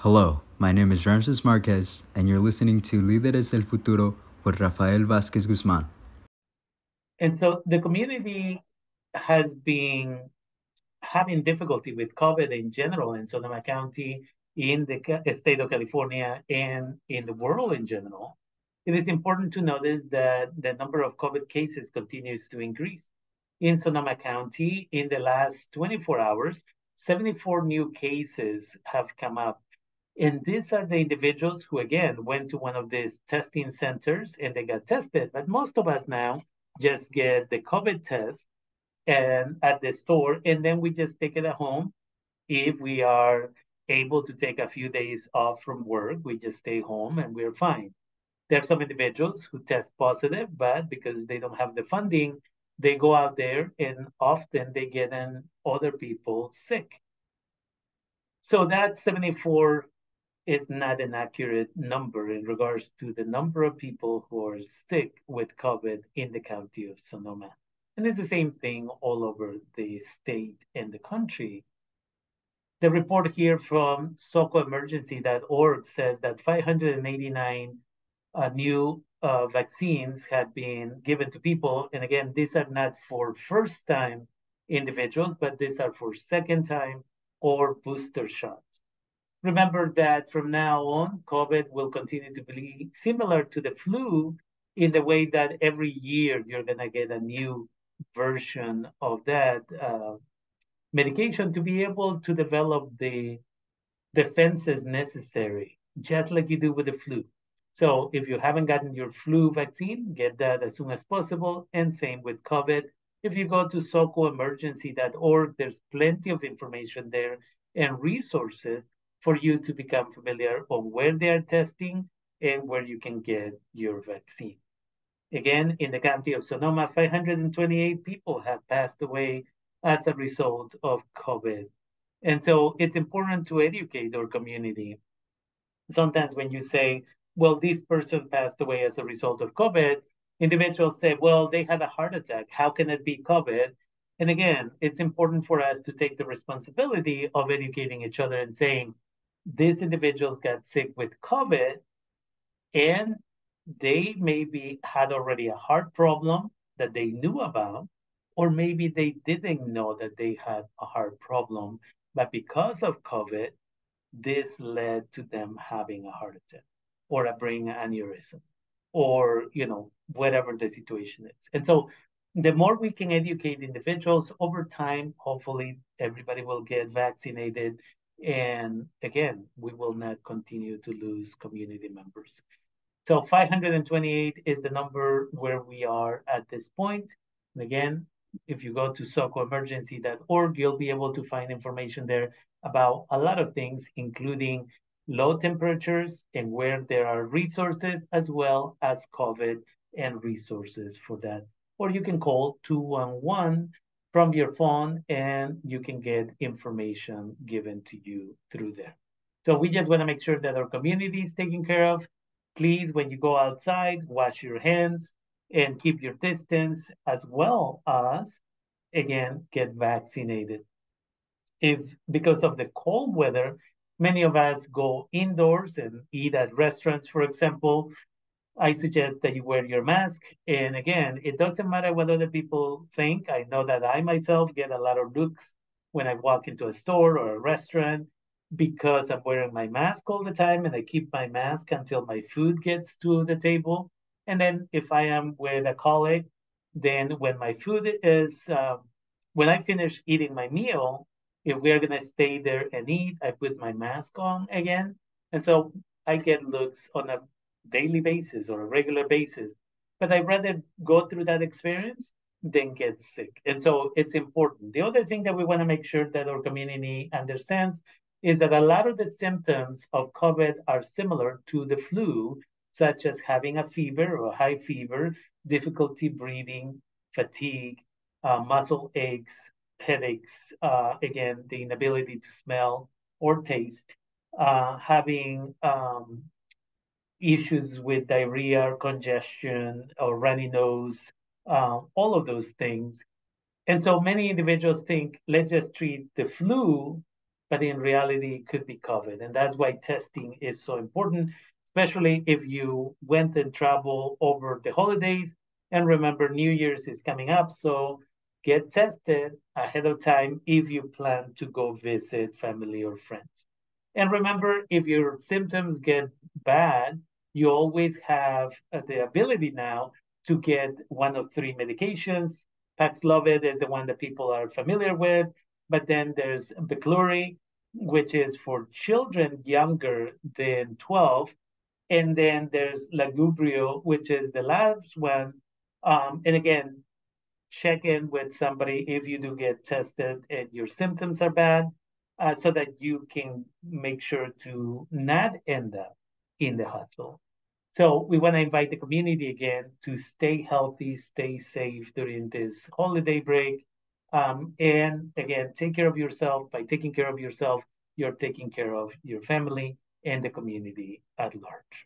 Hello, my name is Ramses Marquez, and you're listening to Líderes del Futuro with Rafael Vázquez Guzmán. And so the community has been having difficulty with COVID in general in Sonoma County, in the state of California, and in the world in general. It is important to notice that the number of COVID cases continues to increase. In Sonoma County, in the last 24 hours, 74 new cases have come up. And these are the individuals who, again, went to one of these testing centers and they got tested. But most of us now just get the COVID test and at the store, and then we just take it at home. If we are able to take a few days off from work, we just stay home and we're fine. There are some individuals who test positive, but because they don't have the funding, they go out there and often they get in other people sick. So that 74 is not an accurate number in regards to the number of people who are sick with COVID in the county of Sonoma. And it's the same thing all over the state and the country. The report here from SocoEmergency.org says that 589 uh, new uh, vaccines have been given to people. And again, these are not for first time individuals, but these are for second time or booster shots. Remember that from now on, COVID will continue to be similar to the flu in the way that every year you're going to get a new version of that uh, medication to be able to develop the defenses necessary, just like you do with the flu. So if you haven't gotten your flu vaccine, get that as soon as possible. And same with COVID. If you go to socoemergency.org, there's plenty of information there and resources for you to become familiar on where they are testing and where you can get your vaccine. Again, in the county of Sonoma, 528 people have passed away as a result of COVID. And so it's important to educate our community. Sometimes when you say, well, this person passed away as a result of COVID, individuals say, well, they had a heart attack. How can it be COVID? And again, it's important for us to take the responsibility of educating each other and saying, these individuals got sick with COVID and they maybe had already a heart problem that they knew about, or maybe they didn't know that they had a heart problem, but because of COVID, this led to them having a heart attack or a brain aneurysm or you know whatever the situation is. And so the more we can educate individuals over time hopefully everybody will get vaccinated and again we will not continue to lose community members so 528 is the number where we are at this point. and again if you go to socoemergency.org you'll be able to find information there about a lot of things including low temperatures and where there are resources as well as COVID and resources for that. Or you can call 211 from your phone and you can get information given to you through there. So we just want to make sure that our community is taken care of. Please, when you go outside, wash your hands and keep your distance as well as, again, get vaccinated. If because of the cold weather, Many of us go indoors and eat at restaurants, for example. I suggest that you wear your mask. And again, it doesn't matter what other people think. I know that I myself get a lot of looks when I walk into a store or a restaurant because I'm wearing my mask all the time and I keep my mask until my food gets to the table. And then if I am with a colleague, then when my food is, uh, when I finish eating my meal, if we're gonna stay there and eat, I put my mask on again. And so I get looks on a daily basis or a regular basis. But I'd rather go through that experience than get sick. And so it's important. The other thing that we want to make sure that our community understands is that a lot of the symptoms of COVID are similar to the flu, such as having a fever or high fever, difficulty breathing, fatigue, uh, muscle aches, headaches, uh, again, the inability to smell or taste, uh, having um, issues with diarrhea, congestion, or runny nose, uh, all of those things. And so many individuals think, let's just treat the flu but in reality, it could be COVID. And that's why testing is so important, especially if you went and traveled over the holidays. And remember, New Year's is coming up. So get tested ahead of time if you plan to go visit family or friends. And remember, if your symptoms get bad, you always have uh, the ability now to get one of three medications. Paxlovid is the one that people are familiar with, but then there's Veklury, which is for children younger than 12. And then there's Lagevrio, which is the last one. Um, and again, check in with somebody if you do get tested and your symptoms are bad, uh, so that you can make sure to not end up in the hospital. So we want to invite the community again to stay healthy, stay safe during this holiday break. Um, and again, take care of yourself. By taking care of yourself, you're taking care of your family and the community at large.